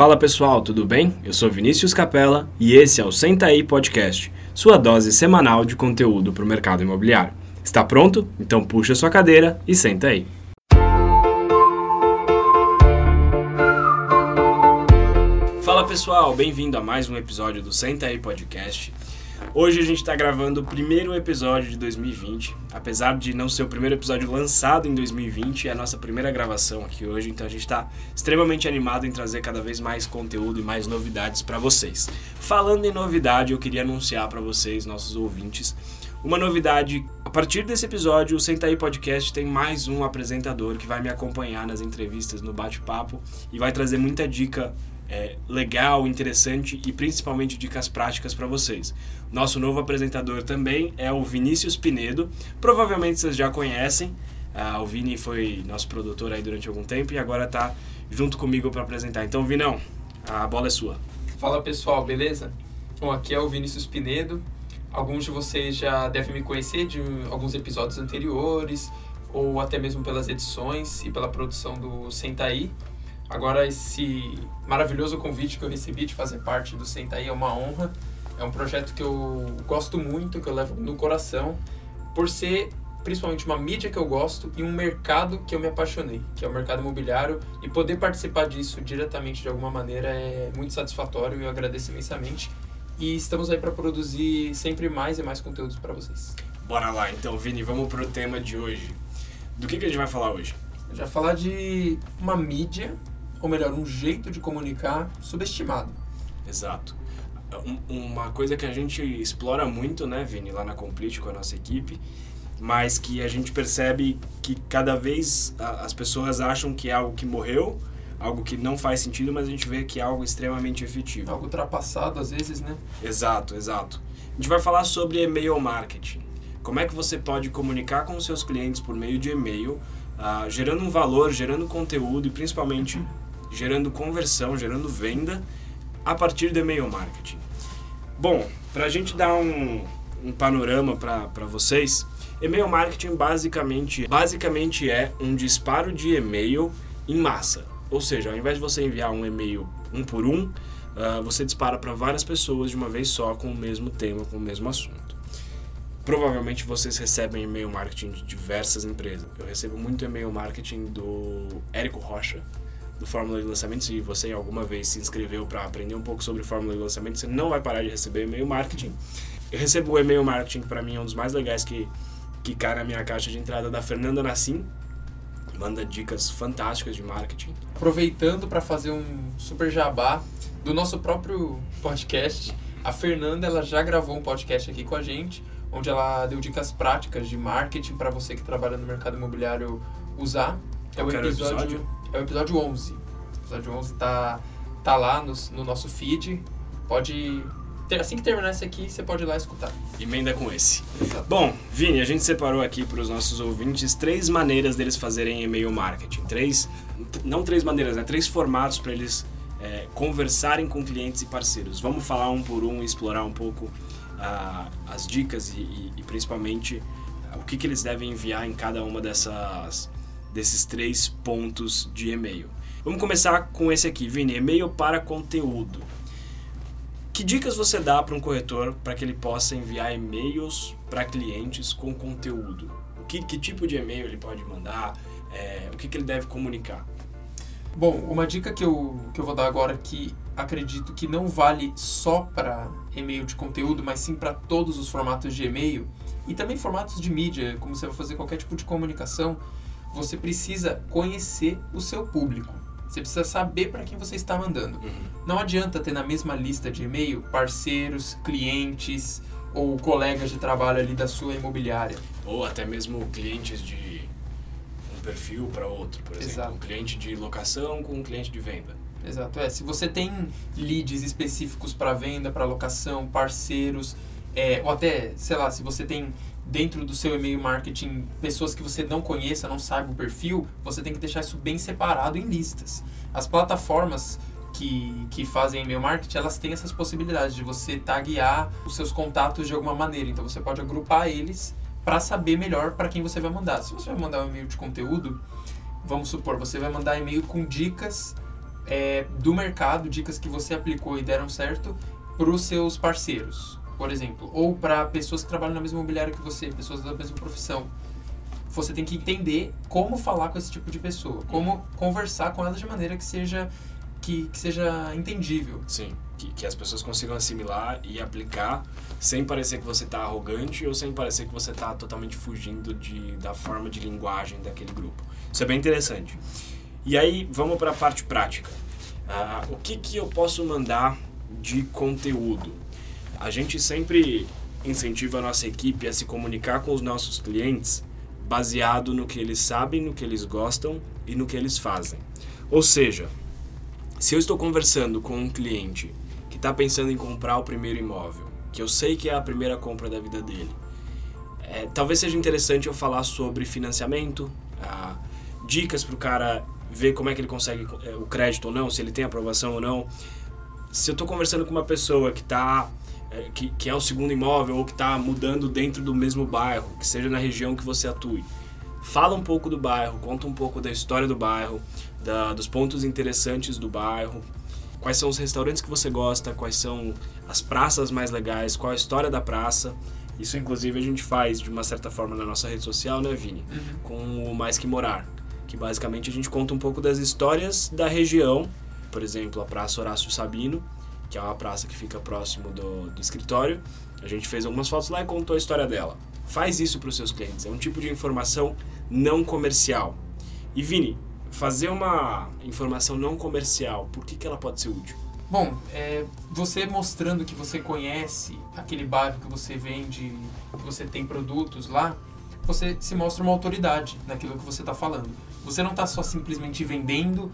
Fala pessoal, tudo bem? Eu sou Vinícius Capella e esse é o Senta aí Podcast, sua dose semanal de conteúdo para o mercado imobiliário. Está pronto? Então puxa sua cadeira e senta aí. Fala pessoal, bem-vindo a mais um episódio do Senta aí Podcast. Hoje a gente está gravando o primeiro episódio de 2020. Apesar de não ser o primeiro episódio lançado em 2020, é a nossa primeira gravação aqui hoje, então a gente está extremamente animado em trazer cada vez mais conteúdo e mais novidades para vocês. Falando em novidade, eu queria anunciar para vocês, nossos ouvintes, uma novidade. A partir desse episódio, o Senta aí Podcast tem mais um apresentador que vai me acompanhar nas entrevistas, no bate-papo e vai trazer muita dica é, legal, interessante e principalmente dicas práticas para vocês. Nosso novo apresentador também é o Vinícius Pinedo. Provavelmente vocês já conhecem. Ah, o Vini foi nosso produtor aí durante algum tempo e agora está junto comigo para apresentar. Então, Vinão, a bola é sua. Fala pessoal, beleza? Bom, aqui é o Vinícius Pinedo. Alguns de vocês já devem me conhecer de alguns episódios anteriores ou até mesmo pelas edições e pela produção do Sentaí. Agora, esse maravilhoso convite que eu recebi de fazer parte do Sentaí é uma honra. É um projeto que eu gosto muito, que eu levo no coração, por ser principalmente uma mídia que eu gosto e um mercado que eu me apaixonei, que é o mercado imobiliário, e poder participar disso diretamente de alguma maneira é muito satisfatório e eu agradeço imensamente. E estamos aí para produzir sempre mais e mais conteúdos para vocês. Bora lá, então, Vini, vamos pro tema de hoje. Do que, que a gente vai falar hoje? A gente vai falar de uma mídia ou melhor, um jeito de comunicar subestimado. Exato. Um, uma coisa que a gente explora muito, né, Vini, lá na Complete com a nossa equipe, mas que a gente percebe que cada vez as pessoas acham que é algo que morreu, algo que não faz sentido, mas a gente vê que é algo extremamente efetivo. Algo ultrapassado às vezes, né? Exato, exato. A gente vai falar sobre e-mail marketing. Como é que você pode comunicar com os seus clientes por meio de e-mail, uh, gerando um valor, gerando conteúdo e principalmente gerando conversão, gerando venda a partir do e-mail marketing. Bom, para a gente dar um, um panorama para vocês, e-mail marketing basicamente, basicamente é um disparo de e-mail em massa. Ou seja, ao invés de você enviar um e-mail um por um, uh, você dispara para várias pessoas de uma vez só com o mesmo tema, com o mesmo assunto. Provavelmente vocês recebem e-mail marketing de diversas empresas. Eu recebo muito e-mail marketing do Érico Rocha, do Fórmula de Lançamento, se você alguma vez se inscreveu para aprender um pouco sobre Fórmula de Lançamento, você não vai parar de receber e-mail marketing. Eu recebo o e-mail marketing, para mim é um dos mais legais que, que cai na minha caixa de entrada da Fernanda Nassim. Manda dicas fantásticas de marketing. Aproveitando para fazer um super jabá do nosso próprio podcast, a Fernanda ela já gravou um podcast aqui com a gente, onde ela deu dicas práticas de marketing para você que trabalha no mercado imobiliário usar. É o episódio, episódio é o episódio 11. O episódio 11 tá, tá lá no, no nosso feed. Pode. Assim que terminar esse aqui, você pode ir lá escutar. Emenda com esse. Exato. Bom, Vini, a gente separou aqui para os nossos ouvintes três maneiras deles fazerem e-mail marketing. Três. Não três maneiras, né? Três formatos para eles é, conversarem com clientes e parceiros. Vamos falar um por um e explorar um pouco uh, as dicas e, e, e principalmente uh, o que, que eles devem enviar em cada uma dessas desses três pontos de e-mail. Vamos começar com esse aqui, Vini, e-mail para conteúdo. Que dicas você dá para um corretor para que ele possa enviar e-mails para clientes com conteúdo? O que, que tipo de e-mail ele pode mandar? É, o que, que ele deve comunicar? Bom, uma dica que eu, que eu vou dar agora que acredito que não vale só para e-mail de conteúdo, mas sim para todos os formatos de e-mail e também formatos de mídia, como você vai fazer qualquer tipo de comunicação, você precisa conhecer o seu público. Você precisa saber para quem você está mandando. Uhum. Não adianta ter na mesma lista de e-mail parceiros, clientes ou colegas de trabalho ali da sua imobiliária. Ou até mesmo clientes de um perfil para outro, por exemplo. Exato. Um cliente de locação com um cliente de venda. Exato. É, se você tem leads específicos para venda, para locação, parceiros, é, ou até, sei lá, se você tem dentro do seu e-mail marketing pessoas que você não conheça, não saiba o perfil, você tem que deixar isso bem separado em listas. As plataformas que, que fazem e-mail marketing, elas têm essas possibilidades de você taguear os seus contatos de alguma maneira. Então você pode agrupar eles para saber melhor para quem você vai mandar. Se você vai mandar um e-mail de conteúdo, vamos supor, você vai mandar e-mail com dicas é, do mercado, dicas que você aplicou e deram certo para os seus parceiros, por exemplo, ou para pessoas que trabalham na mesma imobiliária que você, pessoas da mesma profissão. Você tem que entender como falar com esse tipo de pessoa, como conversar com elas de maneira que seja que, que seja entendível. Sim, que, que as pessoas consigam assimilar e aplicar sem parecer que você está arrogante ou sem parecer que você está totalmente fugindo de, da forma de linguagem daquele grupo. Isso é bem interessante. E aí, vamos para a parte prática. Uh, o que, que eu posso mandar de conteúdo? A gente sempre incentiva a nossa equipe a se comunicar com os nossos clientes baseado no que eles sabem, no que eles gostam e no que eles fazem. Ou seja, se eu estou conversando com um cliente que está pensando em comprar o primeiro imóvel, que eu sei que é a primeira compra da vida dele, é, talvez seja interessante eu falar sobre financiamento, ah, dicas para o cara ver como é que ele consegue é, o crédito ou não, se ele tem aprovação ou não. Se eu estou conversando com uma pessoa que está que, que é o segundo imóvel ou que está mudando dentro do mesmo bairro, que seja na região que você atue, fala um pouco do bairro, conta um pouco da história do bairro, da, dos pontos interessantes do bairro, quais são os restaurantes que você gosta, quais são as praças mais legais, qual a história da praça. Isso, inclusive, a gente faz de uma certa forma na nossa rede social, né, Vini? Uhum. Com o Mais Que Morar. Que basicamente a gente conta um pouco das histórias da região, por exemplo, a Praça Horácio Sabino, que é uma praça que fica próximo do, do escritório. A gente fez algumas fotos lá e contou a história dela. Faz isso para os seus clientes. É um tipo de informação não comercial. E Vini, fazer uma informação não comercial, por que, que ela pode ser útil? Bom, é, você mostrando que você conhece aquele bairro que você vende, que você tem produtos lá, você se mostra uma autoridade naquilo que você está falando. Você não está só simplesmente vendendo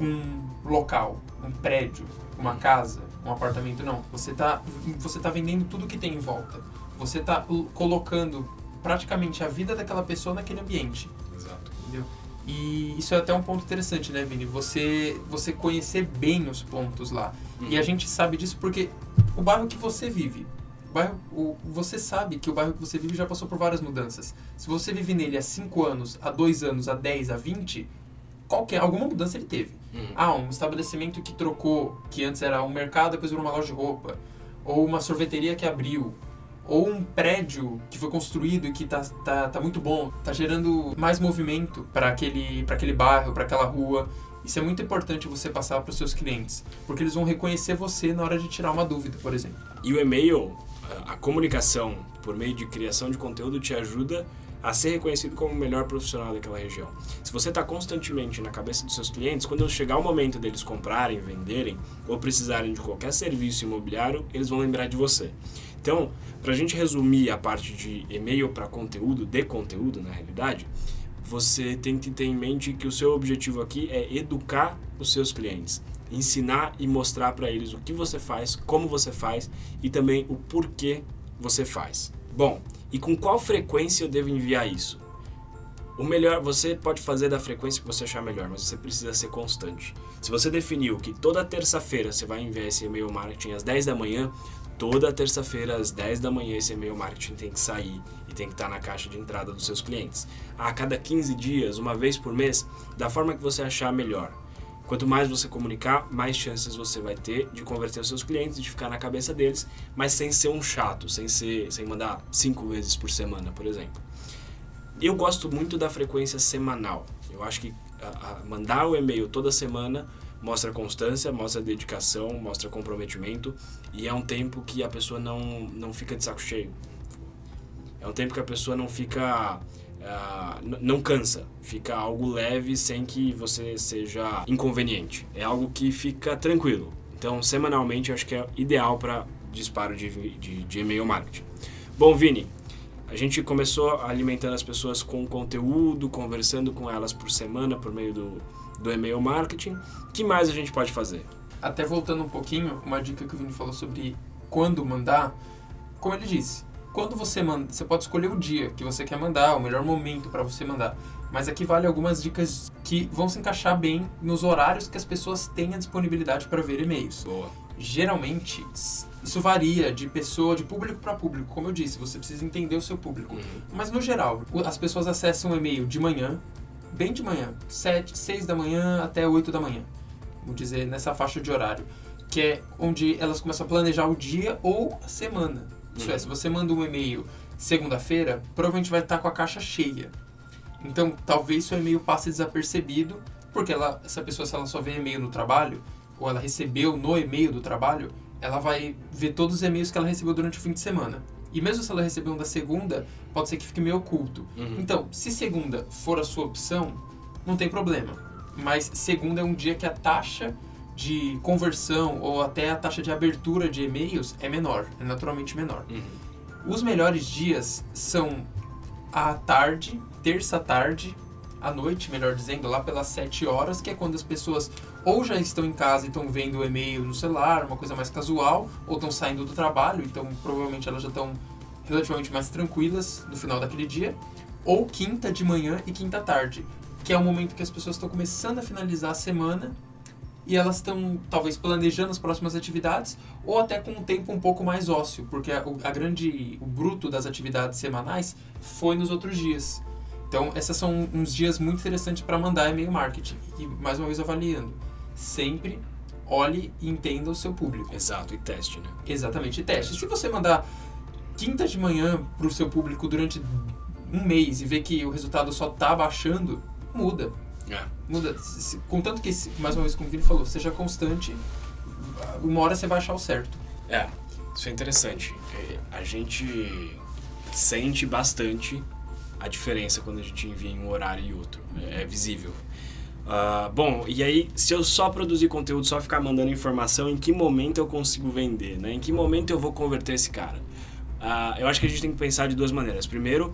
um local, um prédio, uma casa, um apartamento, não. Você está você tá vendendo tudo que tem em volta. Você está colocando praticamente a vida daquela pessoa naquele ambiente. Exato. Entendeu? E isso é até um ponto interessante, né, Vini? Você, você conhecer bem os pontos lá. Uhum. E a gente sabe disso porque o bairro que você vive, o bairro, o, você sabe que o bairro que você vive já passou por várias mudanças. Se você vive nele há 5 anos, há 2 anos, há 10, há 20, qualquer, alguma mudança ele teve. Uhum. Ah, um estabelecimento que trocou, que antes era um mercado, depois virou uma loja de roupa. Ou uma sorveteria que abriu ou um prédio que foi construído e que tá, tá, tá muito bom, tá gerando mais movimento para aquele, aquele bairro, para aquela rua. Isso é muito importante você passar para os seus clientes, porque eles vão reconhecer você na hora de tirar uma dúvida, por exemplo. E o e-mail, a comunicação por meio de criação de conteúdo te ajuda a ser reconhecido como o melhor profissional daquela região. Se você está constantemente na cabeça dos seus clientes, quando chegar o momento deles comprarem, venderem ou precisarem de qualquer serviço imobiliário, eles vão lembrar de você. Então, para a gente resumir a parte de e-mail para conteúdo, de conteúdo na realidade, você tem que ter em mente que o seu objetivo aqui é educar os seus clientes, ensinar e mostrar para eles o que você faz, como você faz e também o porquê você faz. Bom, e com qual frequência eu devo enviar isso? O melhor, você pode fazer da frequência que você achar melhor, mas você precisa ser constante. Se você definiu que toda terça-feira você vai enviar esse e-mail marketing às 10 da manhã, toda terça-feira às 10 da manhã esse e-mail marketing tem que sair e tem que estar na caixa de entrada dos seus clientes. A cada 15 dias, uma vez por mês, da forma que você achar melhor. Quanto mais você comunicar, mais chances você vai ter de converter os seus clientes, de ficar na cabeça deles, mas sem ser um chato, sem ser, sem mandar cinco vezes por semana, por exemplo. Eu gosto muito da frequência semanal. Eu acho que a, a mandar o e-mail toda semana mostra constância, mostra dedicação, mostra comprometimento e é um tempo que a pessoa não, não fica de saco cheio. É um tempo que a pessoa não fica. Uh, não cansa, fica algo leve sem que você seja inconveniente. É algo que fica tranquilo. Então, semanalmente, acho que é ideal para disparo de, de, de e-mail marketing. Bom, Vini, a gente começou alimentando as pessoas com conteúdo, conversando com elas por semana por meio do, do e-mail marketing. Que mais a gente pode fazer? Até voltando um pouquinho, uma dica que o Vini falou sobre quando mandar, como ele disse, quando você manda, você pode escolher o dia que você quer mandar, o melhor momento para você mandar. Mas aqui vale algumas dicas que vão se encaixar bem nos horários que as pessoas têm a disponibilidade para ver e-mails. Boa. Geralmente, isso varia de pessoa, de público para público. Como eu disse, você precisa entender o seu público. Uhum. Mas no geral, as pessoas acessam o e-mail de manhã, bem de manhã, 7, 6 da manhã até 8 da manhã. vamos dizer, nessa faixa de horário, que é onde elas começam a planejar o dia ou a semana. Isso é, se você manda um e-mail segunda-feira, provavelmente vai estar com a caixa cheia. Então, talvez seu e-mail passe desapercebido, porque ela, essa pessoa, se ela só vê e-mail no trabalho, ou ela recebeu no e-mail do trabalho, ela vai ver todos os e-mails que ela recebeu durante o fim de semana. E mesmo se ela recebeu um da segunda, pode ser que fique meio oculto. Uhum. Então, se segunda for a sua opção, não tem problema. Mas segunda é um dia que a taxa de conversão ou até a taxa de abertura de e-mails é menor, é naturalmente menor. Uhum. Os melhores dias são à tarde, terça à noite, melhor dizendo, lá pelas 7 horas, que é quando as pessoas ou já estão em casa e estão vendo o e-mail no celular, uma coisa mais casual, ou estão saindo do trabalho, então provavelmente elas já estão relativamente mais tranquilas no final daquele dia, ou quinta de manhã e quinta tarde, que é o momento que as pessoas estão começando a finalizar a semana e elas estão talvez planejando as próximas atividades ou até com um tempo um pouco mais ósseo, porque a, o- a grande o bruto das atividades semanais foi nos outros dias. Então, esses são uns dias muito interessantes para mandar e-mail marketing. E mais uma vez avaliando, sempre olhe e entenda o seu público. Exato, e teste, né? Exatamente, e teste. Se você mandar quinta de manhã para o seu público durante um mês e ver que o resultado só tá baixando, muda. É. Muda. Contanto que, mais uma vez, como o Vini falou, seja constante, uma hora você vai achar o certo. É, isso é interessante. É, A gente sente bastante a diferença quando a gente envia em um horário e outro. É, é visível. Ah, bom, e aí, se eu só produzir conteúdo, só ficar mandando informação, em que momento eu consigo vender, né? Em que momento eu vou converter esse cara? Ah, eu acho que a gente tem que pensar de duas maneiras. Primeiro,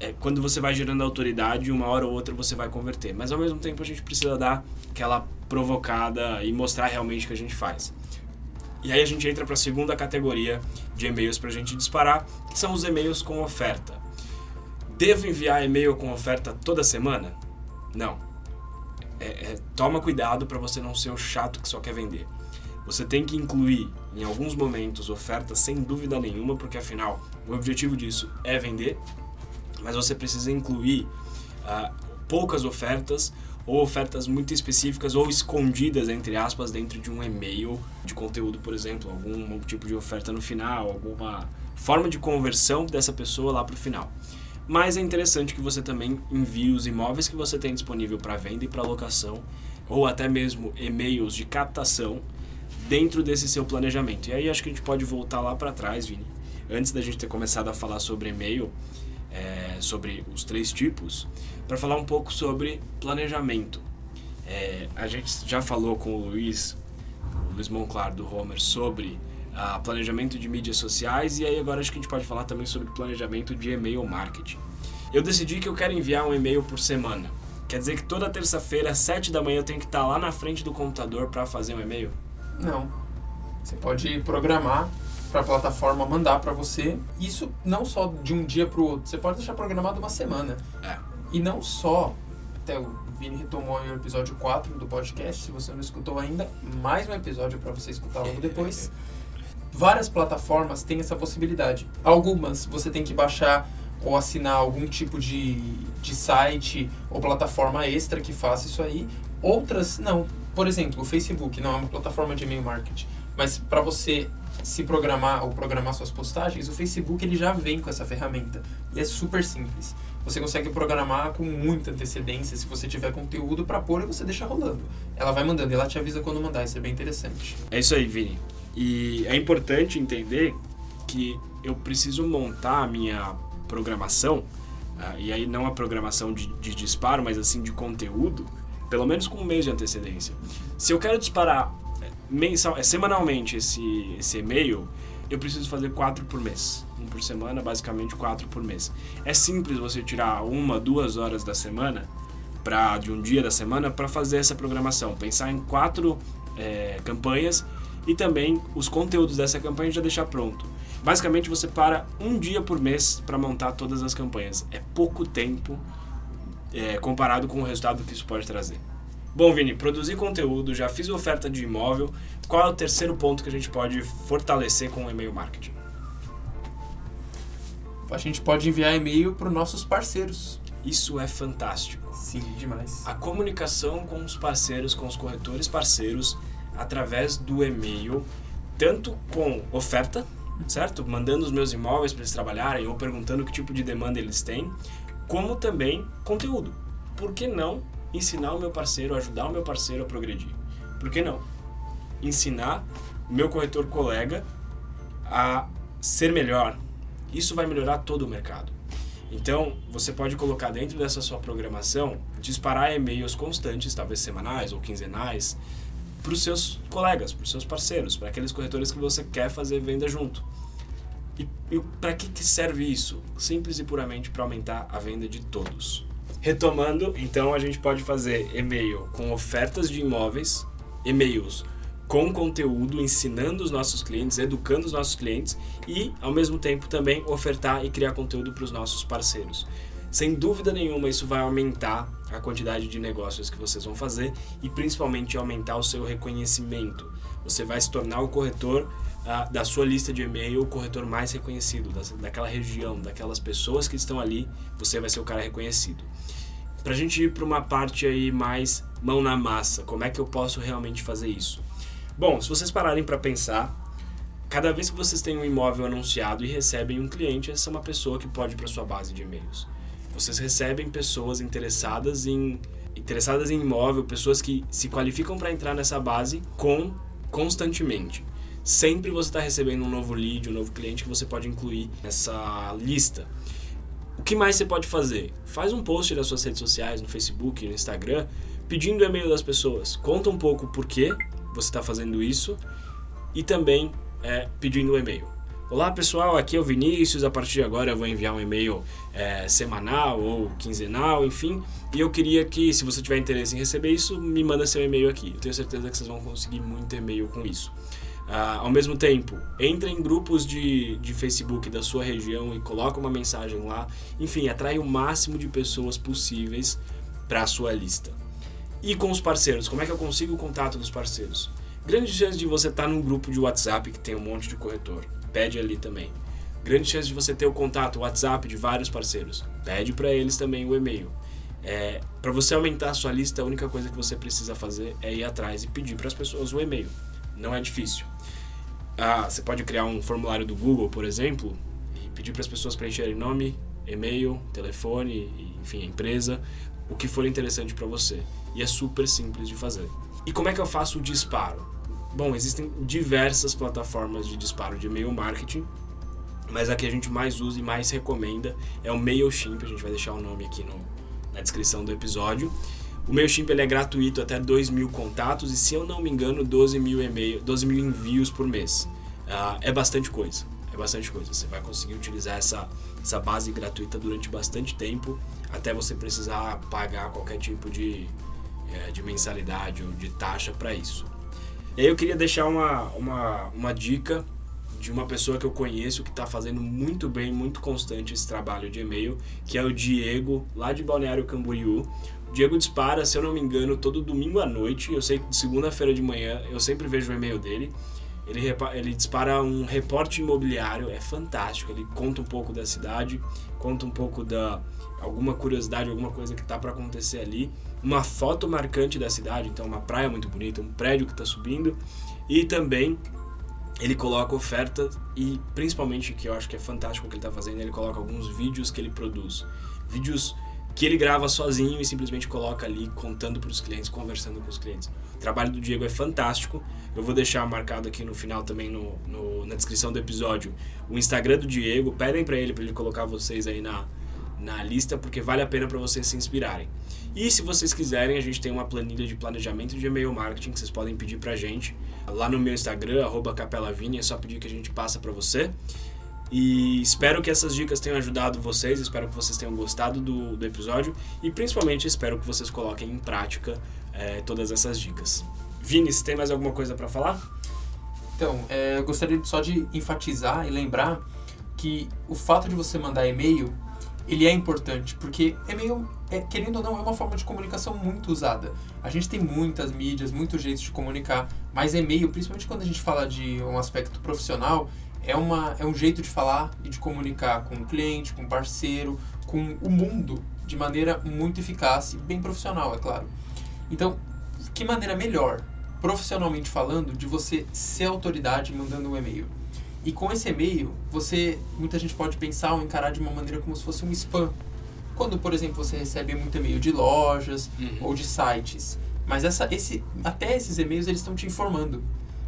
é, quando você vai gerando autoridade, uma hora ou outra você vai converter. Mas ao mesmo tempo a gente precisa dar aquela provocada e mostrar realmente o que a gente faz. E aí a gente entra para a segunda categoria de e-mails para a gente disparar, que são os e-mails com oferta. Devo enviar e-mail com oferta toda semana? Não. É, é, toma cuidado para você não ser o chato que só quer vender. Você tem que incluir em alguns momentos ofertas sem dúvida nenhuma, porque afinal o objetivo disso é vender, mas você precisa incluir ah, poucas ofertas ou ofertas muito específicas ou escondidas, entre aspas, dentro de um e-mail de conteúdo, por exemplo, algum tipo de oferta no final, alguma forma de conversão dessa pessoa lá para o final. Mas é interessante que você também envie os imóveis que você tem disponível para venda e para locação, ou até mesmo e-mails de captação dentro desse seu planejamento. E aí acho que a gente pode voltar lá para trás, Vini. Antes da gente ter começado a falar sobre e-mail, é, sobre os três tipos, para falar um pouco sobre planejamento. É, a gente já falou com o Luiz, o Luiz Monclar do Homer, sobre ah, planejamento de mídias sociais e aí agora acho que a gente pode falar também sobre planejamento de e-mail marketing. Eu decidi que eu quero enviar um e-mail por semana. Quer dizer que toda terça-feira, às 7 da manhã, eu tenho que estar lá na frente do computador para fazer um e-mail? Não. Você pode programar para a plataforma mandar para você. Isso não só de um dia para o outro. Você pode deixar programado uma semana. É. E não só. Até o Vini retomou o episódio 4 do podcast. Se você não escutou ainda, mais um episódio para você escutar logo depois. Várias plataformas têm essa possibilidade. Algumas você tem que baixar ou assinar algum tipo de, de site ou plataforma extra que faça isso aí. Outras, não. Por exemplo, o Facebook não é uma plataforma de e-mail marketing. Mas para você se programar ou programar suas postagens, o Facebook ele já vem com essa ferramenta. E é super simples. Você consegue programar com muita antecedência se você tiver conteúdo para pôr e você deixa rolando. Ela vai mandando e ela te avisa quando mandar, isso é bem interessante. É isso aí, Vini. E é importante entender que eu preciso montar a minha programação, ah, e aí não a programação de, de disparo, mas assim de conteúdo, pelo menos com um mês de antecedência. Se eu quero disparar mensal, eh, semanalmente esse, esse e-mail, eu preciso fazer quatro por mês. Um por semana, basicamente quatro por mês. É simples você tirar uma, duas horas da semana, pra, de um dia da semana, para fazer essa programação. Pensar em quatro eh, campanhas e também os conteúdos dessa campanha já deixar pronto. Basicamente você para um dia por mês para montar todas as campanhas. É pouco tempo é, comparado com o resultado que isso pode trazer. Bom, Vini, produzir conteúdo, já fiz oferta de imóvel. Qual é o terceiro ponto que a gente pode fortalecer com o e-mail marketing? A gente pode enviar e-mail para os nossos parceiros. Isso é fantástico. Sim, demais. A comunicação com os parceiros, com os corretores parceiros, através do e-mail, tanto com oferta, certo? Mandando os meus imóveis para eles trabalharem ou perguntando que tipo de demanda eles têm, como também conteúdo. Por que não ensinar o meu parceiro, ajudar o meu parceiro a progredir? Por que não? Ensinar o meu corretor colega a ser melhor. Isso vai melhorar todo o mercado. Então, você pode colocar dentro dessa sua programação, disparar e-mails constantes, talvez semanais ou quinzenais, para os seus colegas, para os seus parceiros, para aqueles corretores que você quer fazer venda junto. E, e para que, que serve isso? Simples e puramente para aumentar a venda de todos. Retomando, então a gente pode fazer e-mail com ofertas de imóveis, e-mails com conteúdo, ensinando os nossos clientes, educando os nossos clientes e, ao mesmo tempo, também ofertar e criar conteúdo para os nossos parceiros. Sem dúvida nenhuma, isso vai aumentar a quantidade de negócios que vocês vão fazer e principalmente aumentar o seu reconhecimento. Você vai se tornar o corretor uh, da sua lista de e-mail, o corretor mais reconhecido, da, daquela região, daquelas pessoas que estão ali, você vai ser o cara reconhecido. Para a gente ir para uma parte aí mais mão na massa, como é que eu posso realmente fazer isso? Bom, se vocês pararem para pensar, cada vez que vocês têm um imóvel anunciado e recebem um cliente, essa é uma pessoa que pode ir para sua base de e-mails. Vocês recebem pessoas interessadas em interessadas em imóvel, pessoas que se qualificam para entrar nessa base com constantemente. Sempre você está recebendo um novo lead, um novo cliente que você pode incluir nessa lista. O que mais você pode fazer? Faz um post nas suas redes sociais, no Facebook, no Instagram, pedindo o e-mail das pessoas. Conta um pouco por quê você está fazendo isso e também é, pedindo um e-mail. Olá pessoal, aqui é o Vinícius. A partir de agora eu vou enviar um e-mail é, semanal ou quinzenal, enfim. E eu queria que, se você tiver interesse em receber isso, me manda seu e-mail aqui. Eu tenho certeza que vocês vão conseguir muito e-mail com isso. Ah, ao mesmo tempo, entre em grupos de, de Facebook da sua região e coloca uma mensagem lá. Enfim, atrai o máximo de pessoas possíveis para a sua lista. E com os parceiros, como é que eu consigo o contato dos parceiros? Grande chance de você estar tá num grupo de WhatsApp que tem um monte de corretor. Pede ali também. Grande chance de você ter o contato, WhatsApp de vários parceiros. Pede para eles também o e-mail. É, para você aumentar a sua lista, a única coisa que você precisa fazer é ir atrás e pedir para as pessoas o e-mail. Não é difícil. Ah, você pode criar um formulário do Google, por exemplo, e pedir para as pessoas preencherem nome, e-mail, telefone, enfim, a empresa, o que for interessante para você. E é super simples de fazer. E como é que eu faço o disparo? Bom, existem diversas plataformas de disparo de e-mail marketing, mas a que a gente mais usa e mais recomenda é o MailChimp, a gente vai deixar o nome aqui no, na descrição do episódio. O MailChimp ele é gratuito até 2 mil contatos e, se eu não me engano, 12 mil, e 12 mil envios por mês. Uh, é bastante coisa, é bastante coisa. Você vai conseguir utilizar essa, essa base gratuita durante bastante tempo até você precisar pagar qualquer tipo de, é, de mensalidade ou de taxa para isso. E aí eu queria deixar uma, uma, uma dica de uma pessoa que eu conheço que está fazendo muito bem, muito constante esse trabalho de e-mail, que é o Diego, lá de Balneário Camboriú. Diego dispara, se eu não me engano, todo domingo à noite. Eu sei que de segunda-feira de manhã eu sempre vejo o e-mail dele. Ele, ele dispara um reporte imobiliário, é fantástico. Ele conta um pouco da cidade, conta um pouco da alguma curiosidade, alguma coisa que está para acontecer ali. Uma foto marcante da cidade, então uma praia muito bonita, um prédio que está subindo. E também ele coloca ofertas e principalmente que eu acho que é fantástico o que ele está fazendo, ele coloca alguns vídeos que ele produz. Vídeos que ele grava sozinho e simplesmente coloca ali contando para os clientes, conversando com os clientes. O trabalho do Diego é fantástico. Eu vou deixar marcado aqui no final também no, no na descrição do episódio o Instagram do Diego. Pedem para ele para ele colocar vocês aí na, na lista porque vale a pena para vocês se inspirarem. E se vocês quiserem, a gente tem uma planilha de planejamento de e-mail marketing que vocês podem pedir pra gente lá no meu Instagram, capelavini, é só pedir que a gente passa para você. E espero que essas dicas tenham ajudado vocês, espero que vocês tenham gostado do, do episódio e principalmente espero que vocês coloquem em prática é, todas essas dicas. Vini, você tem mais alguma coisa para falar? Então, é, eu gostaria só de enfatizar e lembrar que o fato de você mandar e-mail ele é importante, porque e-mail, é, querendo ou não, é uma forma de comunicação muito usada. A gente tem muitas mídias, muitos jeitos de comunicar, mas e-mail, principalmente quando a gente fala de um aspecto profissional, é, uma, é um jeito de falar e de comunicar com o cliente, com o parceiro, com o mundo de maneira muito eficaz e bem profissional, é claro. Então, que maneira melhor, profissionalmente falando, de você ser autoridade mandando um e-mail? E com esse e-mail, você muita gente pode pensar ou encarar de uma maneira como se fosse um spam. Quando, por exemplo, você recebe muito e-mail de lojas Uhum. ou de sites, mas essa, esse, até esses e-mails eles estão te informando,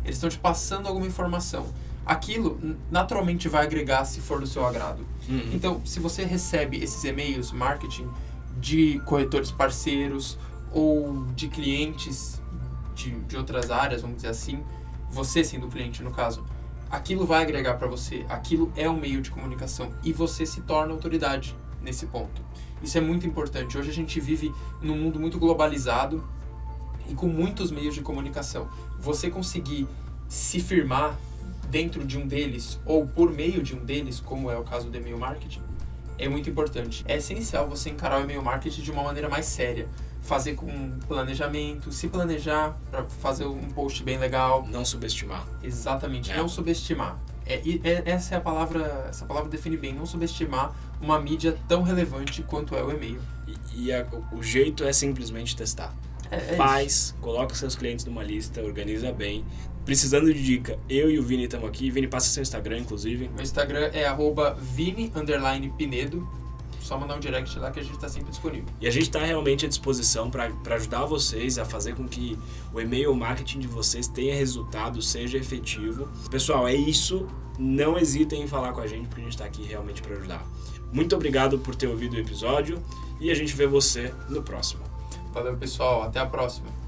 eles estão te passando alguma informação. Aquilo naturalmente vai agregar se for do seu agrado. Uhum. Então, se você recebe esses e-mails marketing de corretores parceiros ou de clientes de, de outras áreas, vamos dizer assim, você sendo o cliente no caso, aquilo vai agregar para você, aquilo é um meio de comunicação e você se torna autoridade nesse ponto. Isso é muito importante. Hoje a gente vive num mundo muito globalizado e com muitos meios de comunicação. Você conseguir se firmar dentro de um deles ou por meio de um deles, como é o caso do e-mail marketing, é muito importante. É essencial você encarar o e-mail marketing de uma maneira mais séria. Fazer com planejamento, se planejar para fazer um post bem legal. Não subestimar. Exatamente, É. não subestimar. É, é- essa é a palavra, essa palavra define bem, não subestimar uma mídia tão relevante quanto é o e-mail. E, e a- o jeito é simplesmente testar. É, é isso. Faz, coloca seus clientes numa lista, organiza bem. Precisando de dica, eu e o Vini estamos aqui. Vini, passa seu Instagram, inclusive. Meu Instagram é arroba vini underline pinedo. Só mandar um direct lá que a gente está sempre disponível. E a gente está realmente à disposição para ajudar vocês a fazer com que o e-mail marketing de vocês tenha resultado, seja efetivo. Pessoal, é isso. Não hesitem em falar com a gente, porque a gente está aqui realmente para ajudar. Muito obrigado por ter ouvido o episódio e a gente vê você no próximo. Valeu, pessoal. Até a próxima.